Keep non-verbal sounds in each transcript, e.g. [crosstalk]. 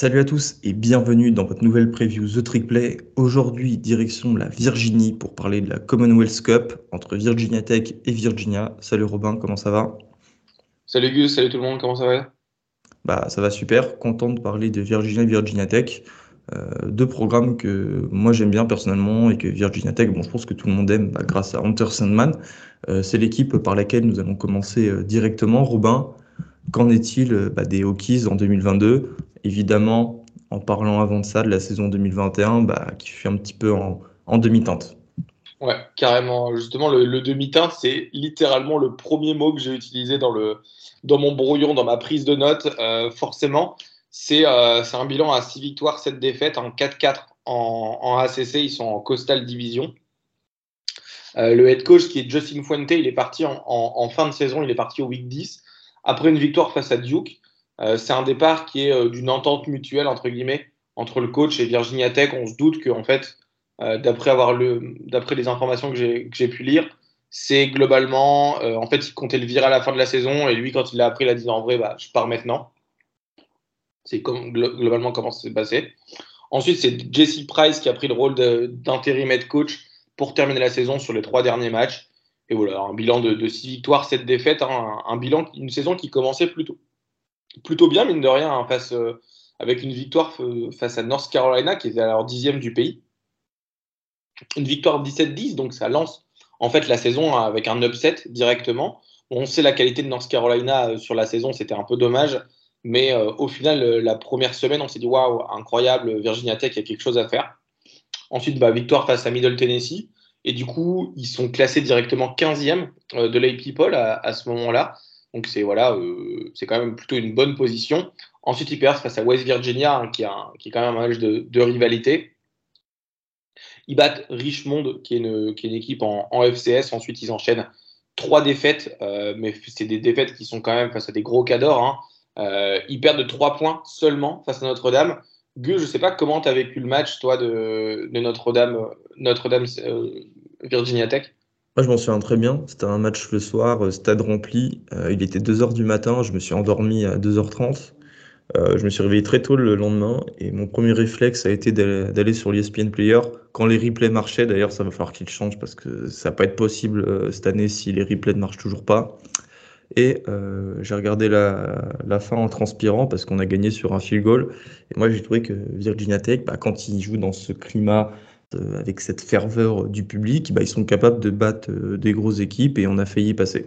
Salut à tous et bienvenue dans votre nouvelle preview The Trick Play. Aujourd'hui, direction la Virginie pour parler de la Commonwealth Cup entre Virginia Tech et Virginia. Salut Robin, comment ça va? Salut Gus, salut tout le monde, comment ça va? Bah ça va super, content de parler de Virginia et Virginia Tech. Euh, deux programmes que moi j'aime bien personnellement et que Virginia Tech, bon je pense que tout le monde aime bah, grâce à Hunter Sandman. Euh, c'est l'équipe par laquelle nous allons commencer euh, directement. Robin, Qu'en est-il bah, des Hokies en 2022 Évidemment, en parlant avant de ça, de la saison 2021, bah, qui fait un petit peu en, demi-teinte. Ouais, carrément. Justement, le, demi-teinte, c'est littéralement le premier mot que j'ai utilisé dans, le, dans mon brouillon, dans ma prise de notes. Euh, forcément, euh, c'est un bilan à 6 victoires, 7 défaites, en 4-4 en, ACC. Ils sont en Coastal Division. Euh, le head coach, qui est Justin Fuente, il est parti en, fin de saison, il est parti au week 10 après une victoire face à Duke. Euh, c'est un départ qui est euh, d'une entente mutuelle entre guillemets entre le coach et Virginia Tech. On se doute que en fait, euh, d'après le, les informations que j'ai, pu lire, c'est globalement, en fait, il comptait le virer à la fin de la saison et lui, quand il l'a appris, il a dit en vrai, bah, je pars maintenant. C'est comme, globalement comment ça s'est passé. Ensuite, c'est Jesse Price qui a pris le rôle d'intérim head coach pour terminer la saison sur les trois derniers matchs. Et voilà, un bilan de, 6 victoires, 7 défaites, hein, un, bilan, une saison qui commençait plutôt, plutôt bien, mine de rien, hein, euh, avec une victoire face à North Carolina, qui est alors dixième du pays. Une victoire 17-10, donc ça lance en fait la saison avec un upset directement. On sait la qualité de North Carolina euh, sur la saison, c'était un peu dommage, mais euh, au final, la première semaine, on s'est dit waouh, incroyable, Virginia Tech, il y a quelque chose à faire. Ensuite, bah, victoire face à Middle Tennessee. Et du coup, ils sont classés directement 15e euh, de l'AP People à, ce moment-là. Donc c'est voilà, euh, quand même plutôt une bonne position. Ensuite, ils perdent face à West Virginia, hein, qui, est quand même un match de, rivalité. Ils battent Richmond, qui est une, équipe en, FCS. Ensuite, ils enchaînent trois défaites, euh, mais c'est des défaites qui sont quand même face à des gros cadors. Hein. ils perdent de trois points seulement face à Notre-Dame. Gus, je ne sais pas comment tu as vécu le match, toi, de, Notre-Dame, Notre-Dame euh, Virginia Tech? Je m'en souviens très bien. C'était un match le soir, euh, stade rempli. Euh, il était 2h du matin. Je me suis endormi à 2h30. je me suis réveillé très tôt le lendemain et mon premier réflexe a été d'aller sur l'ESPN Player quand les replays marchaient. D'ailleurs, ça va falloir qu'ils changent parce que ça va pas être possible cette année si les replays ne marchent toujours pas. Et euh, j'ai regardé la, la, fin en transpirant parce qu'on a gagné sur un field goal. Et moi, j'ai trouvé que Virginia Tech, bah, quand ils jouent dans ce climat euh, avec cette ferveur du public, bah, ils sont capables de battre euh, des grosses équipes et on a failli passer.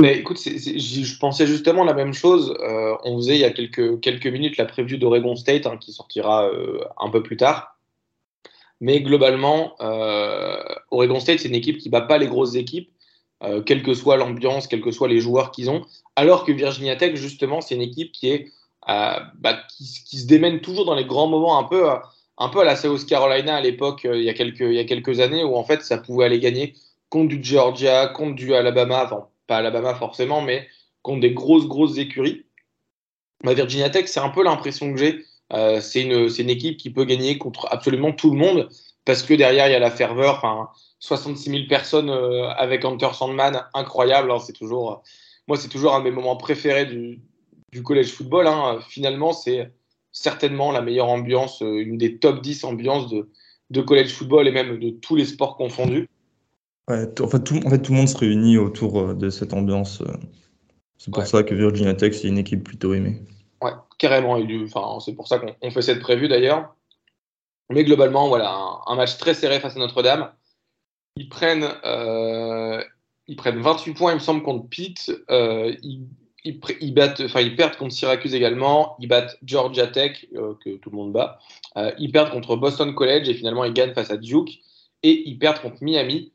Mais écoute, je pensais justement la même chose. Euh, on faisait il y a quelques, minutes la preview d'Oregon State hein, qui sortira un peu plus tard. Mais globalement, Oregon State, c'est une équipe qui ne bat pas les grosses équipes euh, quelle que soit l'ambiance, quels que soient les joueurs qu'ils ont. Alors que Virginia Tech, justement, c'est une équipe qui est euh, bah, qui, se démène toujours dans les grands moments, un peu, un peu à la South Carolina à l'époque, euh, il, y a quelques, il y a quelques années, où en fait ça pouvait aller gagner contre du Georgia, contre du Alabama, enfin pas Alabama forcément, mais contre des grosses, grosses écuries. Bah, Virginia Tech, c'est un peu l'impression que j'ai. c'est une, une, équipe qui peut gagner contre absolument tout le monde parce que derrière il y a la ferveur. Enfin, 66 000 personnes euh, avec Hunter Sandman, incroyable. Hein, c'est toujours, moi, c'est toujours un de mes moments préférés du, du college football. Hein. Finalement, c'est certainement la meilleure ambiance, euh, une des top 10 ambiances de, de college football et même de tous les sports confondus. Ouais, en, fait, tout, en fait, tout le monde se réunit autour euh, de cette ambiance. C'est pour ça que Virginia Tech, c'est une équipe plutôt aimée. Ouais, carrément. Enfin, c'est pour ça qu'on fait cette prévue d'ailleurs. Mais globalement, voilà, un match très serré face à Notre-Dame. Ils prennent, euh, ils prennent 28 points, il me semble, contre Pitt. Euh, ils, ils, battent, enfin, ils perdent contre Syracuse également. Ils battent Georgia Tech, euh, que tout le monde bat. ils perdent contre Boston College et finalement ils gagnent face à Duke. Et ils perdent contre Miami.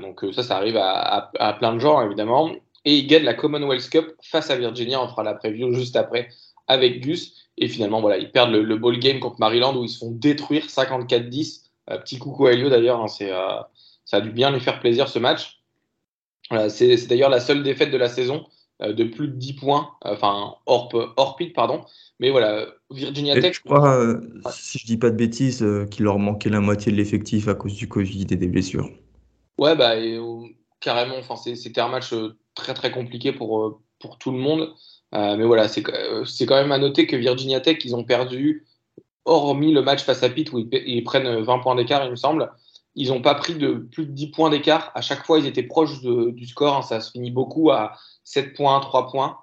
donc ça, ça arrive à, à, plein de gens, évidemment. Et ils gagnent la Commonwealth Cup face à Virginia. On fera la preview juste après avec Gus. Et finalement, voilà, ils perdent le, le ball game contre Maryland où ils se font détruire 54-10. petit coucou à Elio d'ailleurs, hein, c'est ça a dû bien lui faire plaisir ce match. c'est d'ailleurs la seule défaite de la saison de plus de 10 points, enfin hors, hors pardon. Mais voilà, Virginia Tech. Je crois, si je dis pas de bêtises, qu'il leur manquait la moitié de l'effectif à cause du Covid et des blessures. Ouais, bah, carrément. Enfin, c'était un match très très compliqué pour, pour tout le monde. mais voilà, c'est quand même à noter que Virginia Tech, ils ont perdu hormis le match face à Pitt où ils, prennent 20 points d'écart, il me semble, ils n'ont pas pris de plus de 10 points d'écart. À chaque fois, ils étaient proches du score. Hein. ça se finit beaucoup à 7 points, 3 points.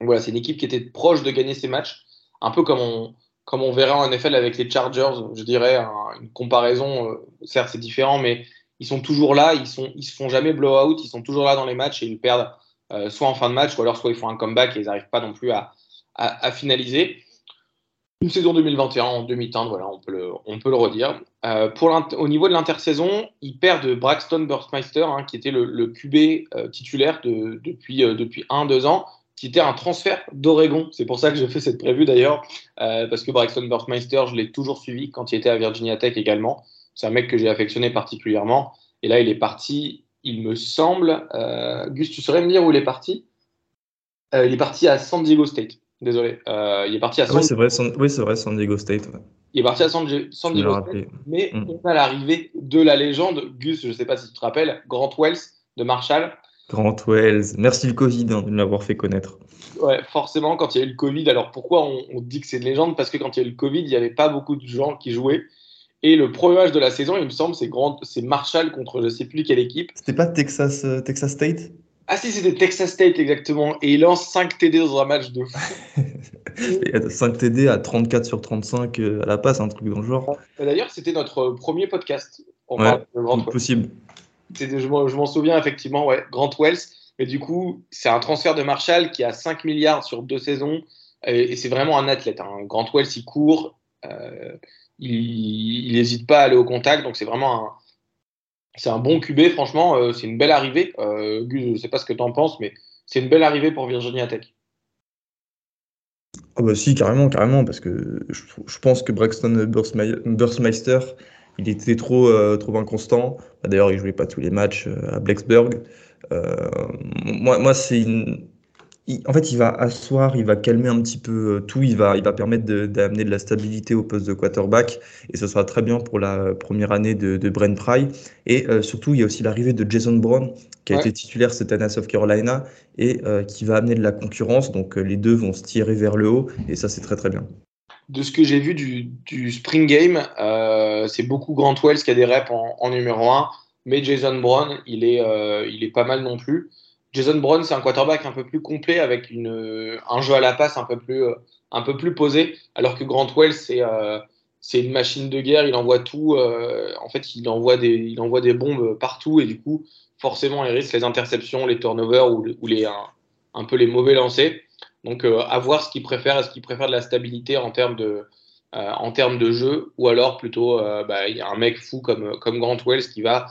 voilà, c'est une équipe qui était proche de gagner ces matchs. Un peu comme on, comme on verra en NFL avec les Chargers, je dirais, une comparaison. Euh, certes, c'est différent, mais ils sont toujours là. Ils ne ils se font jamais blowout. Ils sont toujours là dans les matchs et ils perdent euh, soit en fin de match, ou alors soit ils font un comeback et ils n'arrivent pas non plus à, à finaliser une saison 2021 en demi-teinte, voilà, on peut le, redire. Euh, pour au niveau de l'intersaison, il perd de Braxton Burstmeister, hein, qui était le, QB euh, titulaire de, depuis, euh, depuis un, deux ans, qui était un transfert d'Oregon. C'est pour ça que j'ai fait cette prévue d'ailleurs, parce que Braxton Burstmeister, je l'ai toujours suivi quand il était à Virginia Tech également. C'est un mec que j'ai affectionné particulièrement. Et là, il est parti, il me semble. Gus, tu saurais me dire où il est parti? Il est parti à San Diego State. Désolé. Euh, il est parti à San... Oui, c'est vrai, San... oui, vrai, San Diego State. Il est parti à San, Diego State, mais mm. on a l'arrivée de la légende, Gus, je ne sais pas si tu te rappelles, Grant Wells de Marshall. Grant Wells, merci le Covid hein, de l'avoir fait connaître. Ouais, forcément, quand il y a eu le Covid, alors pourquoi on, on dit que c'est une légende? Parce que quand il y a eu le Covid, il n'y avait pas beaucoup de gens qui jouaient. Et le premier match de la saison, il me semble, c'est c'est Marshall contre je ne sais plus quelle équipe. C'était pas Texas, euh, Texas State? Ah si, c'était Texas State exactement. Et il lance 5 TD dans un match de fou. [laughs] 5 TD à 34 sur 35 euh, à la passe, un truc dans le genre. D'ailleurs, c'était notre premier podcast. On ouais, possible. Je m'en souviens effectivement, ouais, Grant Wells. Mais du coup, c'est un transfert de Marshall qui a 5 milliards sur deux saisons. Et, c'est vraiment un athlète. Hein. Grant Wells, il court. Euh, il n'hésite pas à aller au contact. Donc c'est vraiment un, c'est un bon QB, franchement, euh, c'est une belle arrivée. Euh, Gus, je ne sais pas ce que tu en penses, mais c'est une belle arrivée pour Virginia Tech. Ah bah si, carrément, carrément, parce que je, pense que Braxton Burstmeister, il était trop, euh, trop inconstant. Bah, d'ailleurs, il jouait pas tous les matchs à Blacksburg. moi, moi c'est une, en fait, il va asseoir, il va calmer un petit peu euh, tout, il va, il va permettre d'amener de, la stabilité au poste de quarterback, et ce sera très bien pour la première année de, de Brent Pry. Et euh, surtout, il y a aussi l'arrivée de Jason Brown, qui a été titulaire cette année à South Carolina, et euh, qui va amener de la concurrence, donc les deux vont se tirer vers le haut, et ça, c'est très très bien. De ce que j'ai vu du, Spring Game, c'est beaucoup Grant Wells qui a des reps en, numéro 1, mais Jason Brown, il est, il est pas mal non plus. Jason Brown, c'est un quarterback un peu plus complet avec une, un jeu à la passe un peu plus, euh, un peu plus posé, alors que Grant Wells, c'est euh, c'est une machine de guerre, il envoie tout. Euh, en fait, il envoie, des, il envoie des bombes partout et du coup, forcément, il risque les interceptions, les turnovers ou, les, un, peu les mauvais lancers. Donc, à voir ce qu'il préfère. Est-ce qu'il préfère de la stabilité en termes de, en termes de jeu ou alors plutôt, bah, il y a un mec fou comme, comme Grant Wells qui va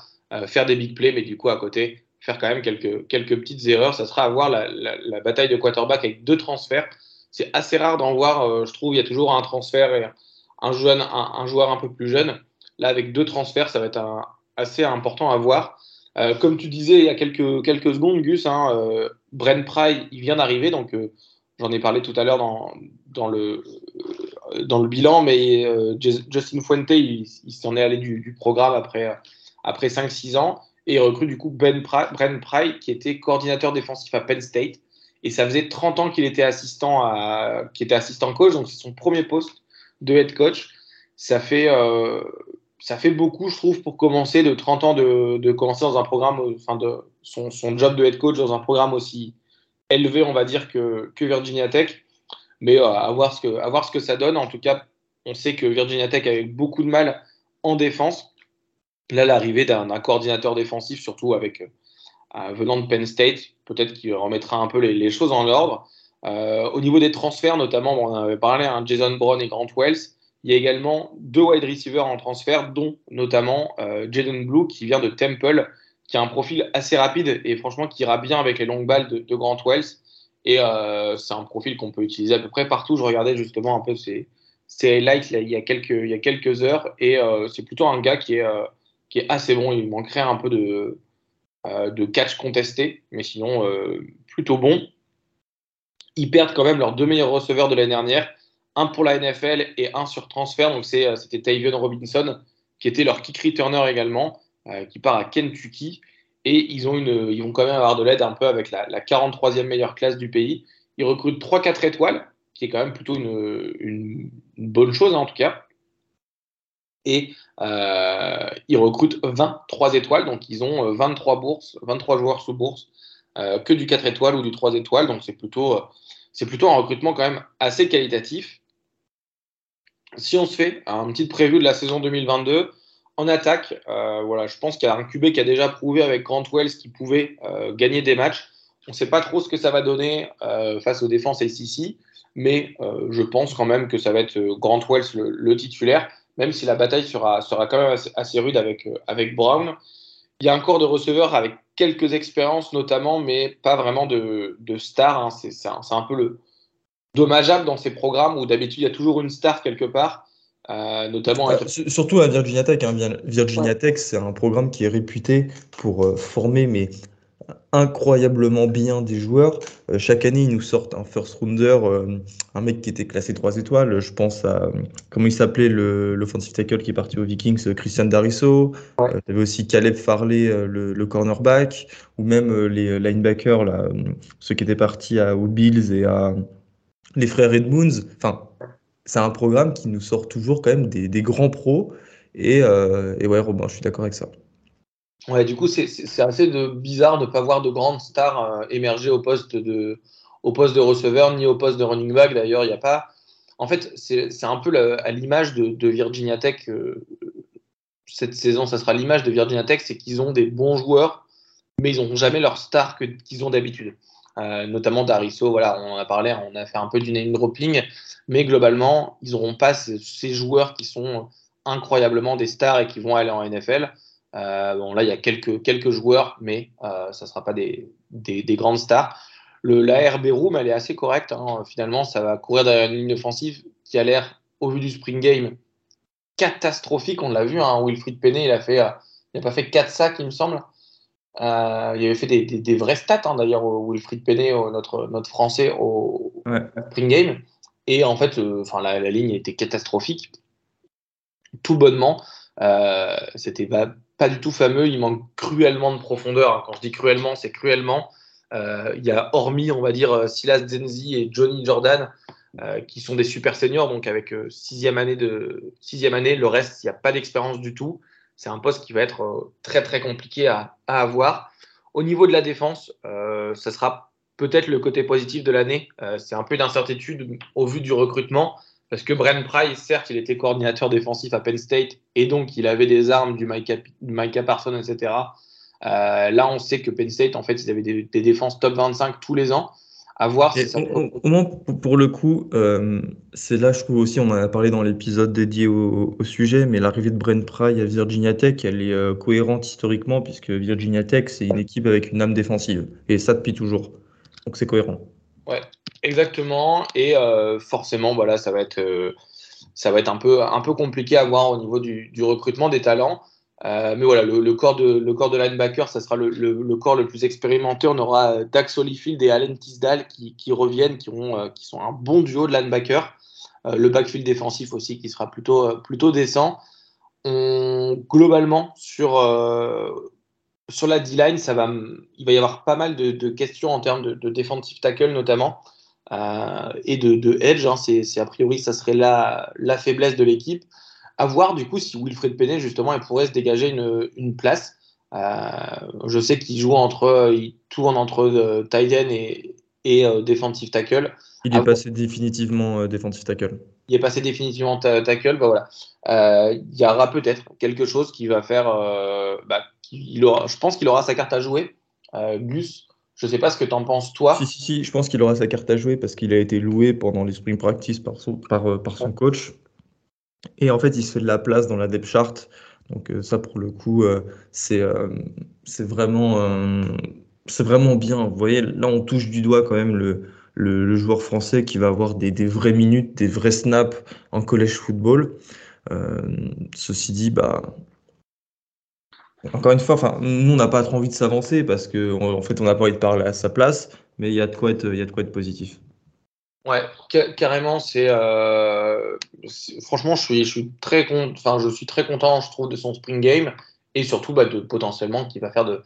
faire des big plays, mais du coup, à côté, faire quand même quelques, quelques petites erreurs. Ça sera à voir la, la, bataille de quarterback avec deux transferts. C'est assez rare d'en voir, euh, je trouve. Il y a toujours un transfert et un, jeune, un, joueur un peu plus jeune. Là, avec deux transferts, ça va être assez important à voir. Euh, comme tu disais il y a quelques, quelques secondes, Gus, hein, euh, Brent Pry, il vient d'arriver, donc j'en ai parlé tout à l'heure dans, dans, le, dans le bilan, mais Justin Fuente, il, s'en est allé du, du programme après, après 5-6 ans et il recrute du coup Ben Brent Pry, qui était coordinateur défensif à Penn State. Et ça faisait 30 ans qu'il était assistant à, était assistant coach, donc c'est son premier poste de head coach. Ça fait, euh, ça fait beaucoup, je trouve, pour commencer de 30 ans de, de commencer dans un programme, enfin de son, son, job de head coach dans un programme aussi élevé, on va dire, que, que Virginia Tech. Mais euh, à, voir ce que, à voir ce que ça donne. En tout cas, on sait que Virginia Tech avait beaucoup de mal en défense. Là, l'arrivée d'un coordinateur défensif, surtout avec euh, venant de Penn State, peut-être qu'il remettra un peu les, choses en ordre. Euh, au niveau des transferts, notamment, on avait parlé, hein, Jason Brown et Grant Wells. Il y a également deux wide receivers en transfert, dont notamment euh, Jaden Blue, qui vient de Temple, qui a un profil assez rapide et franchement qui ira bien avec les longues balles de, Grant Wells. Et c'est un profil qu'on peut utiliser à peu près partout. Je regardais justement un peu ses highlights il, y a quelques, il y a quelques heures et c'est plutôt un gars qui est qui est assez bon. Il manquerait un peu de, de catch contesté, mais sinon plutôt bon. Ils perdent quand même leurs deux meilleurs receveurs de l'année dernière, un pour la NFL et un sur transfert. Donc c'était Tavion Robinson qui était leur kick returner également, qui part à Kentucky. Et ils, ont une, ils vont quand même avoir de l'aide un peu avec la, 43e meilleure classe du pays. Ils recrutent 3-4 étoiles, qui est quand même plutôt une, une, bonne chose en tout cas. Et euh, ils recrutent 23 étoiles, donc ils ont 23 euh, bourses, 23 joueurs sous bourse, euh, que du 4 étoiles ou du 3 étoiles. Donc c'est plutôt, plutôt un recrutement quand même assez qualitatif. Si on se fait un petit prévu de la saison 2022, en attaque, euh, voilà, je pense qu'il y a un QB qui a déjà prouvé avec Grant Wells qu'il pouvait euh, gagner des matchs. On ne sait pas trop ce que ça va donner euh, face aux défenses SEC, mais je pense quand même que ça va être Grant Wells le, titulaire, même si la bataille sera, sera quand même assez, rude avec, avec Brown. Il y a un corps de receveurs avec quelques expériences notamment, mais pas vraiment de, de stars. Hein. C'est un, un, peu le dommageable dans ces programmes où d'habitude il y a toujours une star quelque part. Euh, notamment Surtout à Virginia Tech. Hein. Virginia Tech, c'est un programme qui est réputé pour euh, former mais incroyablement bien des joueurs. Euh, chaque année, ils nous sortent un first rounder, un mec qui était classé 3 étoiles. Je pense à comment il s'appelait l'offensive tackle qui est parti aux Vikings, Christian Darisso. Ouais. tu avais aussi Caleb Farley, le, cornerback, ou même les linebackers, là, ceux qui étaient partis à, aux Bills et à les frères Edmunds. Enfin, c'est un programme qui nous sort toujours quand même des, grands pros. Et, euh, et, ouais, Robin, je suis d'accord avec ça. Ouais, du coup, c'est assez bizarre de ne pas voir de grandes stars euh, émerger au poste, de, au poste de receveur ni au poste de running back. D'ailleurs, il n'y a pas. En fait, c'est un peu à l'image de, Virginia Tech. Euh, cette saison, ça sera l'image de Virginia Tech, c'est qu'ils ont des bons joueurs, mais ils n'ont jamais leur star qu'ils ont d'habitude. Euh, notamment Dariso, voilà, on en a parlé, on a fait un peu du name dropping, mais globalement, ils n'auront pas ces, joueurs qui sont incroyablement des stars et qui vont aller en NFL. Euh, bon, là, il y a quelques, quelques joueurs, mais euh, ça ne sera pas des, des, grandes stars. Le, la RB Room, elle est assez correcte. Hein. Finalement, ça va courir derrière une ligne offensive qui a l'air, au vu du spring game, catastrophique. On l'a vu, hein, Wilfried Penney, il a fait, il n'a pas fait 4 sacs, il me semble. Euh, il avait fait des, des, vrais stats hein, d'ailleurs, Wilfried Penney, notre, notre français, au, Spring Game. Et en fait, euh, enfin la, la, ligne était catastrophique. Tout bonnement. Euh, C'était pas, pas, du tout fameux. Il manque cruellement de profondeur. Quand je dis cruellement, c'est cruellement. Euh, il y a hormis, on va dire, Silas Zenzi et Johnny Jordan, qui sont des super seniors, donc avec sixième année de sixième année, le reste, il n'y a pas d'expérience du tout c'est un poste qui va être euh, très très compliqué à, avoir. Au niveau de la défense, euh, ça sera peut-être le côté positif de l'année. Euh, c'est un peu d'incertitude au vu du recrutement, parce que Brent Price, certes, il était coordinateur défensif à Penn State, et donc il avait des armes du Micah, Micah Parsons, etc. là, on sait que Penn State, en fait, ils avaient des, des défenses top 25 tous les ans voir au, moins, pour le coup, euh, c'est là, je trouve aussi, on en a parlé dans l'épisode dédié au, sujet, mais l'arrivée de Brent Pry à Virginia Tech, elle est euh, cohérente historiquement, puisque Virginia Tech, c'est une équipe avec une âme défensive, et ça depuis toujours. Donc c'est cohérent. Exactement. Et euh, forcément, voilà, ça va être, ça va être un, peu, un peu compliqué à voir au niveau du, recrutement des talents. Euh, mais voilà, le, corps de, le corps de linebacker, ça sera le, le, corps le plus expérimenté. On aura euh, Dax Holyfield et Allen Tisdale qui, qui reviennent, qui, ont, euh, qui sont un bon duo de linebacker. le backfield défensif aussi qui sera plutôt, plutôt décent. Globalement, sur, sur la D-line, il va y avoir pas mal de, de questions en termes de, de defensive tackle notamment. Et de, de edge, hein. c'est a priori ça serait la, la faiblesse de l'équipe à voir du coup si Wilfred Penney justement il pourrait se dégager une, une place. Euh, je sais qu'il joue entre, il tourne entre euh, tight end et, et euh, defensive tackle. Il est passé définitivement defensive tackle. Il est passé définitivement tackle. Bah voilà. il y aura peut-être quelque chose qui va faire. Bah, il aura, je pense qu'il aura sa carte à jouer. Gus, je ne sais pas ce que tu en penses toi. Si, si, si, je pense qu'il aura sa carte à jouer parce qu'il a été loué pendant les spring practice par son, par, par son coach. Et en fait, il se fait de la place dans la depth chart. Donc euh, ça, pour le coup, euh, c'est euh, c'est vraiment, c'est vraiment bien. Vous voyez, là, on touche du doigt quand même le, le, joueur français qui va avoir des, des, vraies minutes, des vrais snaps en collège football. ceci dit, bah, Encore une fois, nous, on n'a pas trop envie de s'avancer parce qu'en en fait, on n'a pas envie de parler à sa place, mais il y a de quoi être, positif. Ouais, carrément, c'est franchement, je suis, je suis très enfin, je suis très content, je trouve, de son spring game et surtout bah, de potentiellement qu'il va faire de,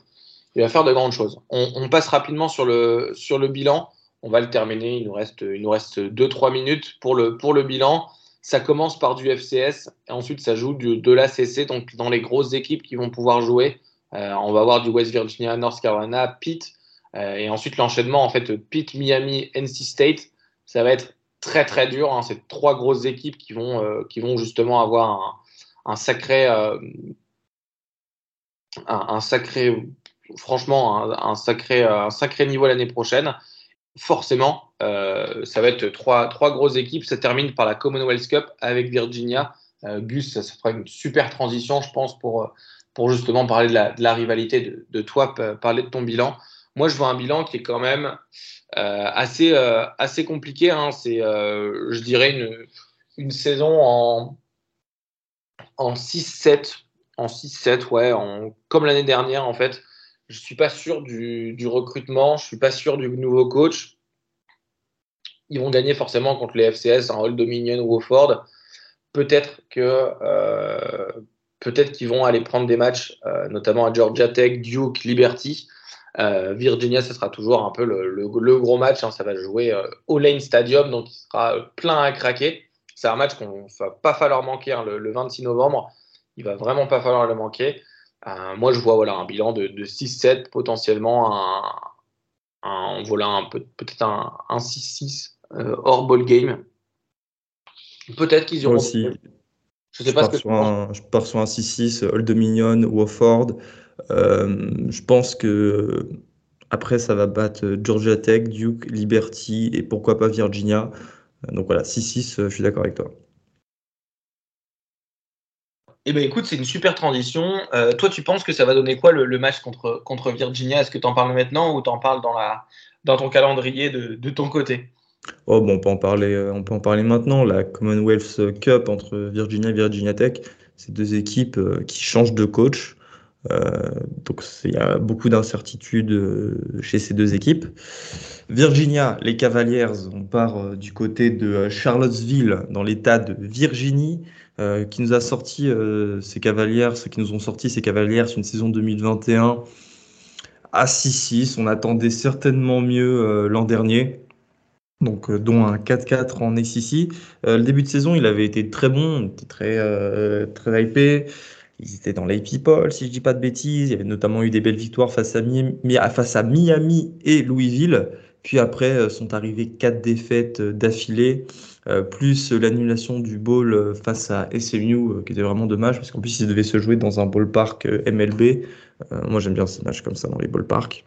va faire de grandes choses. On, passe rapidement sur le, sur le bilan. On va le terminer. Il nous reste, il nous reste 2-3 minutes pour le, pour le bilan. Ça commence par du FCS et ensuite ça joue de l'ACC, donc dans les grosses équipes qui vont pouvoir jouer. Euh, on va avoir du West Virginia, North Carolina, Pitt euh, et ensuite l'enchaînement en fait Pitt, Miami, NC State. Ça va être très très dur. Hein. C'est trois grosses équipes qui vont, euh, qui vont justement avoir un, sacré, un, sacré franchement un, sacré, un sacré niveau l'année prochaine. Forcément, euh, ça va être trois, trois grosses équipes. Ça termine par la Commonwealth Cup avec Virginia. Euh, Gus, ça, fera une super transition, je pense, pour, pour justement parler de la, rivalité de, toi, parler de ton bilan. Moi, je vois un bilan qui est quand même euh, assez, assez compliqué. Hein. C'est, je dirais, une, une saison en, en 6-7. En 6-7, ouais, comme l'année dernière, en fait. Je suis pas sûr du, recrutement, je suis pas sûr du nouveau coach. Ils vont gagner forcément contre les FCS, un Old Dominion ou Wofford. Peut-être euh, peut-être qu'ils vont aller prendre des matchs, euh, notamment à Georgia Tech, Duke, Liberty. Euh, Virginia, ce sera toujours un peu le, gros match. Hein. ça va jouer au Lane Stadium, donc il sera plein à craquer. C'est un match qu'on va pas falloir manquer hein, le, le, 26 novembre. Il va vraiment pas falloir le manquer. Euh, moi, je vois voilà, un bilan de, 6-7, potentiellement un, un, voilà, peut-être un, 6-6 euh, hors ball game. Peut-être qu'ils iront. Aussi. Je sais pas ce que je pars sur un 6-6, Old Dominion, Wofford. Euh, je pense que après, ça va battre Georgia Tech, Duke, Liberty et pourquoi pas Virginia. Donc voilà, 6-6, je suis d'accord avec toi. Eh ben écoute, c'est une super transition. Euh, toi, tu penses que ça va donner quoi le, match contre, contre Virginia? Est-ce que tu en parles maintenant ou tu en parles dans, la, dans ton calendrier de, de ton côté? Oh bon, on peut en parler, euh, on peut en parler maintenant. La Commonwealth Cup entre Virginia et Virginia Tech, c'est deux équipes euh, qui changent de coach. donc il y a beaucoup d'incertitudes chez ces deux équipes. Virginia, les Cavaliers, on part du côté de Charlottesville, dans l'État de Virginie. Euh, qui nous a sorti euh, ces Cavaliers, ceux qui nous ont sorti ces Cavaliers sur une saison 2021 à 6-6. On attendait certainement mieux euh, l'an dernier. Donc, dont un 4-4 en ACC. le début de saison, il avait été très bon, était très, très hypé. Ils étaient dans l'AP People, si je dis pas de bêtises. Il y avait notamment eu des belles victoires face à, face à Miami et Louisville. Puis après, sont arrivées quatre défaites d'affilée. Euh, plus l'annulation du bowl euh, face à SMU, euh, qui était vraiment dommage, parce qu'en plus, il devait se jouer dans un ballpark MLB. moi, j'aime bien ces matchs comme ça dans les ballparks.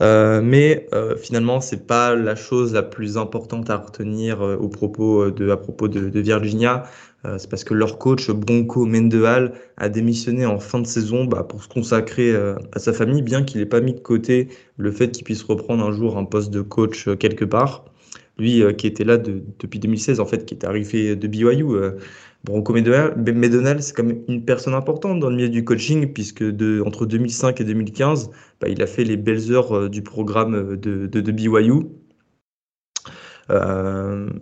Euh, mais euh, finalement, c'est pas la chose la plus importante à retenir au propos de, à propos de, Virginia. c'est parce que leur coach Bronco Mendenhall a démissionné en fin de saison bah, pour se consacrer à sa famille, bien qu'il n'ait pas mis de côté le fait qu'il puisse reprendre un jour un poste de coach quelque part lui euh, qui était là depuis 2016, en fait, qui est arrivé de BYU. Euh, Bronco Medonal, c'est quand même une personne importante dans le milieu du coaching, puisque entre 2005 et 2015, bah, il a fait les belles heures euh, du programme de, de, BYU.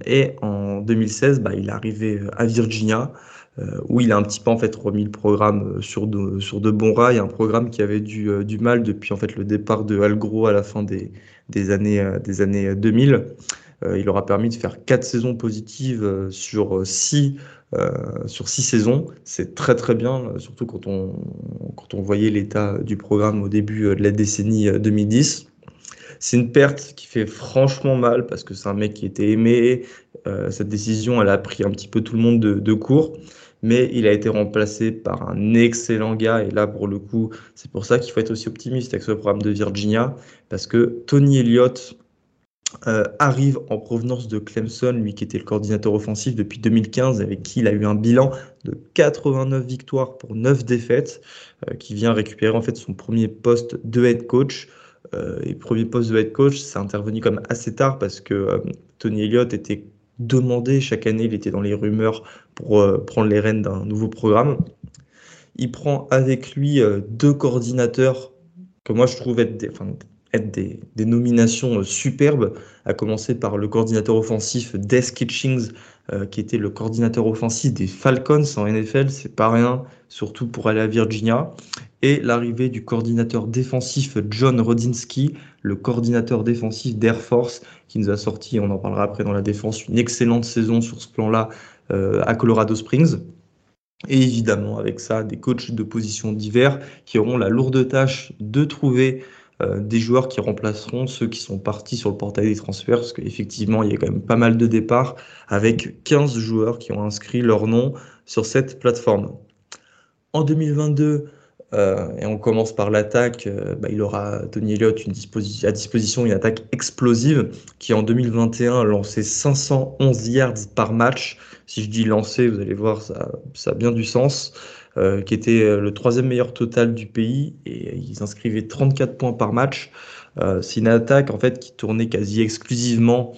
et en 2016, bah, il est arrivé à Virginia, où il a un petit peu en fait remis le programme sur de, sur de bons rails, un programme qui avait du, du mal depuis en fait le départ de Algro à la fin des, des années, des années 2000. Euh, il aura permis de faire quatre saisons positives euh, sur six, euh, sur six saisons. C'est très très bien, surtout quand on, quand on voyait l'état du programme au début de la décennie 2010. C'est une perte qui fait franchement mal parce que c'est un mec qui était aimé. cette décision, elle a pris un petit peu tout le monde de, de court mais il a été remplacé par un excellent gars. Et là, pour le coup, c'est pour ça qu'il faut être aussi optimiste avec ce programme de Virginia, parce que Tony Elliott, euh, arrive en provenance de Clemson, lui qui était le coordinateur offensif depuis 2015, avec qui il a eu un bilan de 89 victoires pour 9 défaites, euh, qui vient récupérer en fait son premier poste de head coach. Euh, et premier poste de head coach, c'est intervenu comme assez tard parce que Tony Elliott était demandé chaque année, il était dans les rumeurs pour prendre les rênes d'un nouveau programme. Il prend avec lui deux coordinateurs que moi je trouve être des, être des, nominations superbes, à commencer par le coordinateur offensif Des Kitchings, qui était le coordinateur offensif des Falcons en NFL, c'est pas rien, surtout pour aller à Virginia et l'arrivée du coordinateur défensif John Rodinsky, le coordinateur défensif d'Air Force, qui nous a sorti, on en parlera après dans la défense, une excellente saison sur ce plan-là euh, à Colorado Springs. Et évidemment, avec ça, des coachs de position divers qui auront la lourde tâche de trouver euh, des joueurs qui remplaceront ceux qui sont partis sur le portail des transferts, parce qu'effectivement, il y a quand même pas mal de départs, avec 15 joueurs qui ont inscrit leur nom sur cette plateforme. En 2022, euh, et on commence par l'attaque. Euh, bah, il aura Tony Elliott à disposition une attaque explosive qui en 2021 a lancé 511 yards par match. Si je dis lancé, vous allez voir, ça a bien du sens. Euh, qui était le troisième meilleur total du pays et ils inscrivaient 34 points par match. C'est une attaque en fait qui tournait quasi exclusivement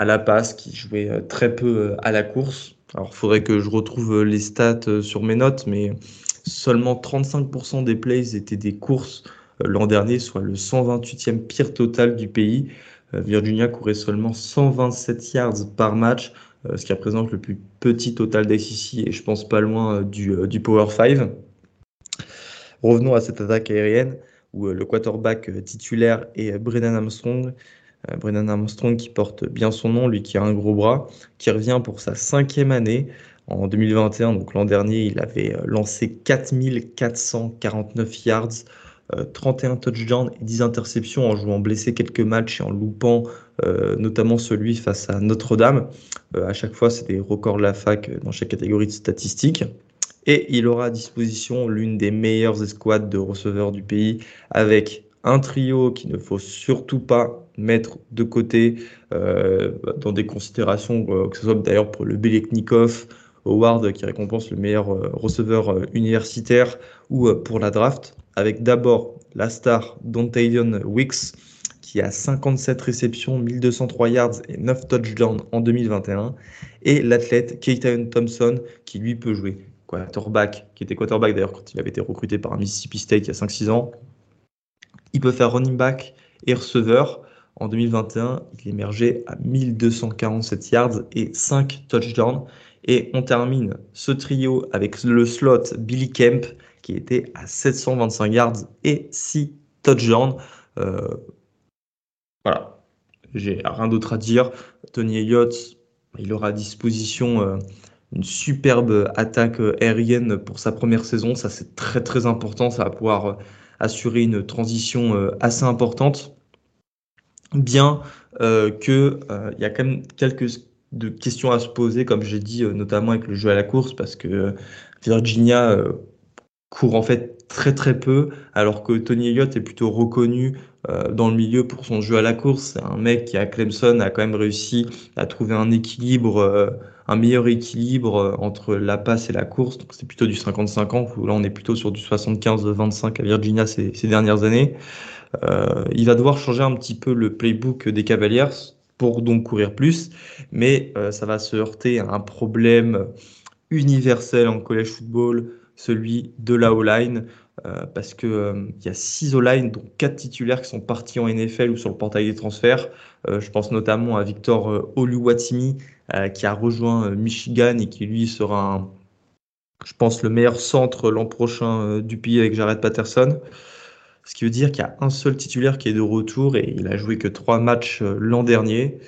à la passe, qui jouait très peu à la course. Alors, il faudrait que je retrouve les stats sur mes notes, mais Seulement 35% des plays étaient des courses euh, l'an dernier, soit le 128e pire total du pays. Euh, Virginia courait seulement 127 yards par match, euh, ce qui représente le plus petit total d'SEC et je pense pas loin du, du Power 5. Revenons à cette attaque aérienne où le quarterback titulaire est Brennan Armstrong. Brennan Armstrong qui porte bien son nom, lui qui a un gros bras, qui revient pour sa cinquième année. En 2021, donc l'an dernier, il avait euh, lancé 4449 yards, 31 euh, touchdowns et 10 interceptions en jouant blessé quelques matchs et en loupant euh, notamment celui face à Notre-Dame. à chaque fois, c'est des records de la fac dans chaque catégorie de statistiques. Et il aura à disposition l'une des meilleures escouades de receveurs du pays avec un trio qu'il ne faut surtout pas mettre de côté dans des considérations, que ce soit d'ailleurs pour le Beleknikov, Howard qui récompense le meilleur euh, receveur euh, universitaire ou euh, pour la draft, avec d'abord la star Dontavion Wicks qui a 57 réceptions, 1203 yards et 9 touchdowns en 2021, et l'athlète Keaton Thompson qui lui peut jouer quarterback, qui était quarterback d'ailleurs quand il avait été recruté par Mississippi State il y a 5-6 ans. Il peut faire running back et receveur. En 2021, il émergeait à 1247 yards et 5 touchdowns. Et on termine ce trio avec le slot Billy Kemp qui était à 725 yards et 6 touchdowns. Euh, voilà, j'ai rien d'autre à dire. Tony Elliott, il aura à disposition euh, une superbe attaque aérienne pour sa première saison. Ça, c'est très très important. Ça va pouvoir euh, assurer une transition assez importante. Bien que il y a quand même quelques de questions à se poser, comme j'ai dit, euh, notamment avec le jeu à la course, parce que euh, Virginia euh, court en fait très très peu, alors que Tony Elliott est plutôt reconnu dans le milieu pour son jeu à la course. C'est un mec qui à Clemson a quand même réussi à trouver un équilibre, un meilleur équilibre entre la passe et la course. Donc c'est plutôt du 50-50, là on est plutôt sur du 75-25 à Virginia ces dernières années. il va devoir changer un petit peu le playbook des Cavaliers pour donc courir plus, mais euh, ça va se heurter à un problème universel en collège football, celui de la O-line, euh, parce qu'il euh, y a six O-line, dont quatre titulaires qui sont partis en NFL ou sur le portail des transferts. je pense notamment à Victor Oluwatimi, qui a rejoint Michigan et qui lui sera, je pense, le meilleur centre l'an prochain du pays avec Jared Patterson. Ce qui veut dire qu'il y a un seul titulaire qui est de retour et il a joué que trois matchs euh, l'an dernier.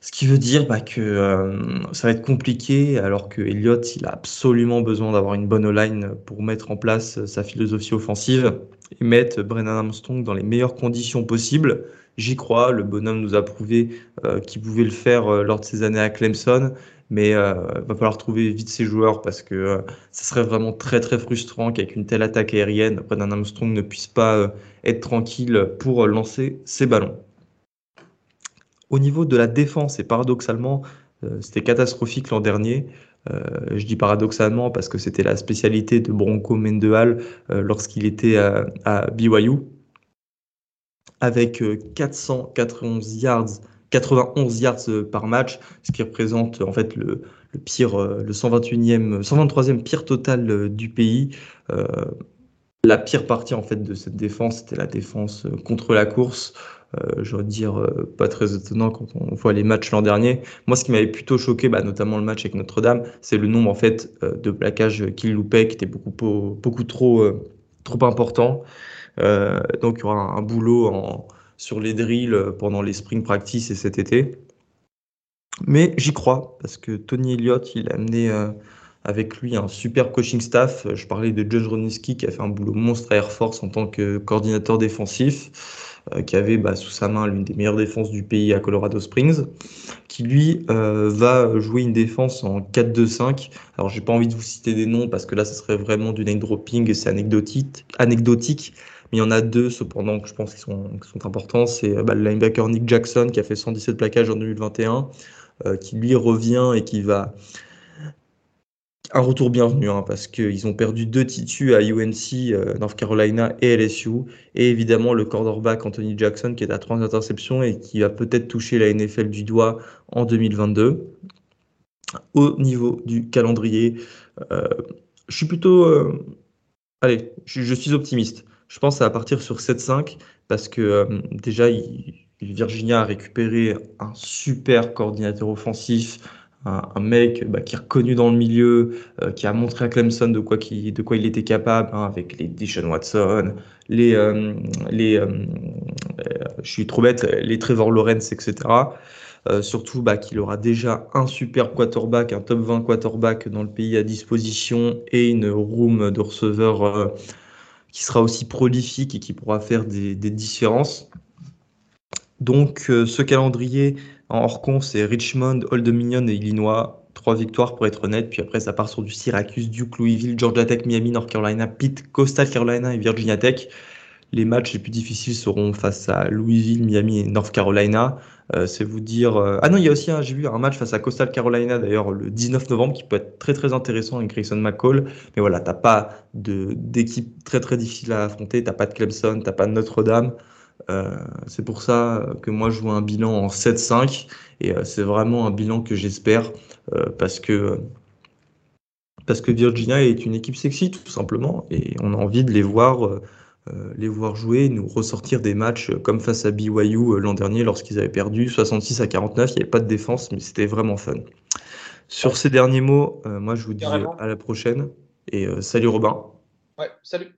Ce qui veut dire bah, que euh, ça va être compliqué alors que Elliott il a absolument besoin d'avoir une bonne line pour mettre en place euh, sa philosophie offensive et mettre Brennan Armstrong dans les meilleures conditions possibles. J'y crois, le bonhomme nous a prouvé qu'il pouvait le faire lors de ses années à Clemson mais euh, va falloir trouver vite ses joueurs parce que euh, ça serait vraiment très très frustrant qu'avec une telle attaque aérienne, Brennan Armstrong ne puisse pas euh, être tranquille pour lancer ses ballons. Au niveau de la défense, et paradoxalement, c'était catastrophique l'an dernier. je dis paradoxalement parce que c'était la spécialité de Bronco Mendenhall lorsqu'il était à, à BYU. Avec 491 yards 91 yards par match, ce qui représente en fait le, pire, le 121e, 123e pire total du pays. la pire partie en fait de cette défense, c'était la défense contre la course. Euh, je veux dire, euh, pas très étonnant quand on voit les matchs l'an dernier. Moi, ce qui m'avait plutôt choqué, bah, notamment le match avec Notre-Dame, c'est le nombre en fait euh, de plaquages qu'il loupait, qui était beaucoup, trop important. donc, il y aura un, boulot en, sur les drills pendant les spring practice et cet été. Mais j'y crois, parce que Tony Elliott, il a amené avec lui un super coaching staff. Je parlais de John Roniski qui a fait un boulot monstre à Air Force en tant que coordinateur défensif. Euh, qui avait bah, sous sa main l'une des meilleures défenses du pays à Colorado Springs, qui lui euh, va jouer une défense en 4-2-5. Alors j'ai pas envie de vous citer des noms parce que là, ce serait vraiment du name dropping et c'est anecdotique. Il y en a deux cependant que je pense qu'ils sont, importants. C'est bah, le linebacker Nick Jackson qui a fait 117 plaquages en 2021, euh, qui lui revient et qui va un retour bienvenu hein, parce qu'ils ont perdu deux titus à UNC, euh, North Carolina et LSU. Et évidemment, le quarterback Anthony Jackson qui est à trois interceptions et qui va peut-être toucher la NFL du doigt en 2022. Au niveau du calendrier, euh, je suis plutôt. Euh, allez, je, suis optimiste. Je pense à partir sur 7-5 parce que déjà, Virginia a récupéré un super coordinateur offensif un, mec bah, qui est reconnu dans le milieu, euh, qui a montré à Clemson de quoi, il était capable, hein, avec les Dishon Watson, les, euh, euh, je Trevor Lawrence, etc. surtout bah, qu'il aura déjà un super quarterback, un top 20 quarterback dans le pays à disposition et une room de receveurs qui sera aussi prolifique et qui pourra faire des, différences. Donc ce calendrier en hors con, c'est Richmond, Old Dominion et Illinois. Trois victoires pour être honnête. Puis après, ça part sur du Syracuse, Duke, Louisville, Georgia Tech, Miami, North Carolina, Pitt, Coastal Carolina et Virginia Tech. Les matchs les plus difficiles seront face à Louisville, Miami et North Carolina. Euh, c'est vous dire. Euh, ah non, il y a aussi, j'ai vu un match face à Coastal Carolina d'ailleurs le 19 novembre qui peut être très très intéressant avec Grayson McCall. Mais voilà, t'as pas d'équipe très très difficile à affronter. T'as pas de Clemson, t'as pas de Notre-Dame. Euh, c'est pour ça que moi je vois un bilan en 7-5 et c'est vraiment un bilan que j'espère parce que parce que Virginia est une équipe sexy tout simplement et on a envie de les voir les voir jouer, nous ressortir des matchs comme face à BYU l'an dernier lorsqu'ils avaient perdu 66 à 49, il n'y avait pas de défense mais c'était vraiment fun. Sur ces derniers mots, moi je vous dis à la prochaine et salut Robin. Ouais, salut.